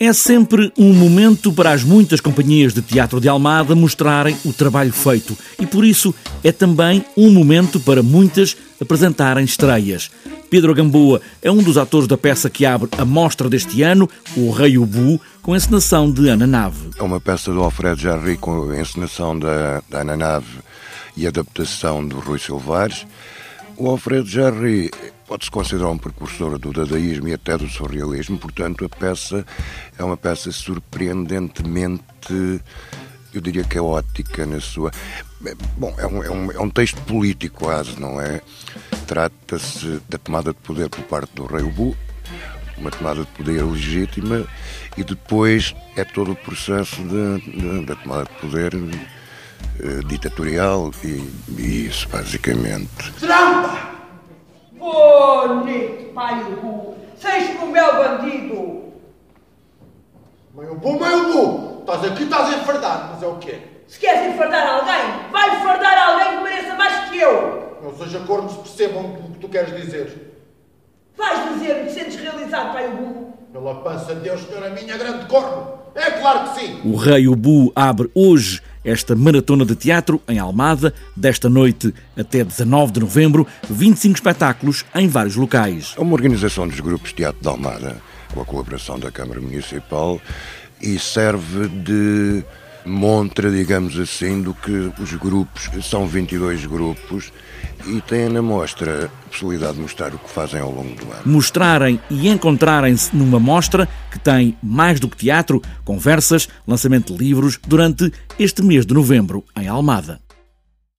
É sempre um momento para as muitas companhias de teatro de Almada mostrarem o trabalho feito e por isso é também um momento para muitas apresentarem estreias. Pedro Gamboa é um dos atores da peça que abre a mostra deste ano, O Rei Ubu, com a encenação de Ana Nave. É uma peça do Alfredo Jarry com a encenação da, da Ana Nave e adaptação do Rui Silvares. O Alfredo Jarry pode-se considerar um precursor do dadaísmo e até do surrealismo, portanto, a peça é uma peça surpreendentemente, eu diria caótica na sua. Bom, é um, é um, é um texto político quase, não é? Trata-se da tomada de poder por parte do rei Ubu, uma tomada de poder legítima, e depois é todo o processo da tomada de poder uh, ditatorial e, e, isso, basicamente. Trampa! Bonito, pai Ubu! Seis com o meu bandido! Mãe Ubu, mãe Ubu! Estás aqui, estás a enfardar, mas é o quê? Se queres enfardar alguém, vai enfardar alguém que mereça mais que eu! Não seja cornos percebam o que tu queres dizer. Vais dizer-me que sentes realizado, pai Ubu? Pela pança de Deus, senhora minha, grande corno! É claro que sim! O Rei Ubu abre hoje esta maratona de teatro em Almada, desta noite até 19 de novembro, 25 espetáculos em vários locais. É uma organização dos grupos Teatro de Almada, com a colaboração da Câmara Municipal, e serve de montra, digamos assim, do que os grupos, são 22 grupos, e têm na mostra a possibilidade de mostrar o que fazem ao longo do ano. Mostrarem e encontrarem-se numa mostra que tem mais do que teatro, conversas, lançamento de livros durante este mês de novembro em Almada.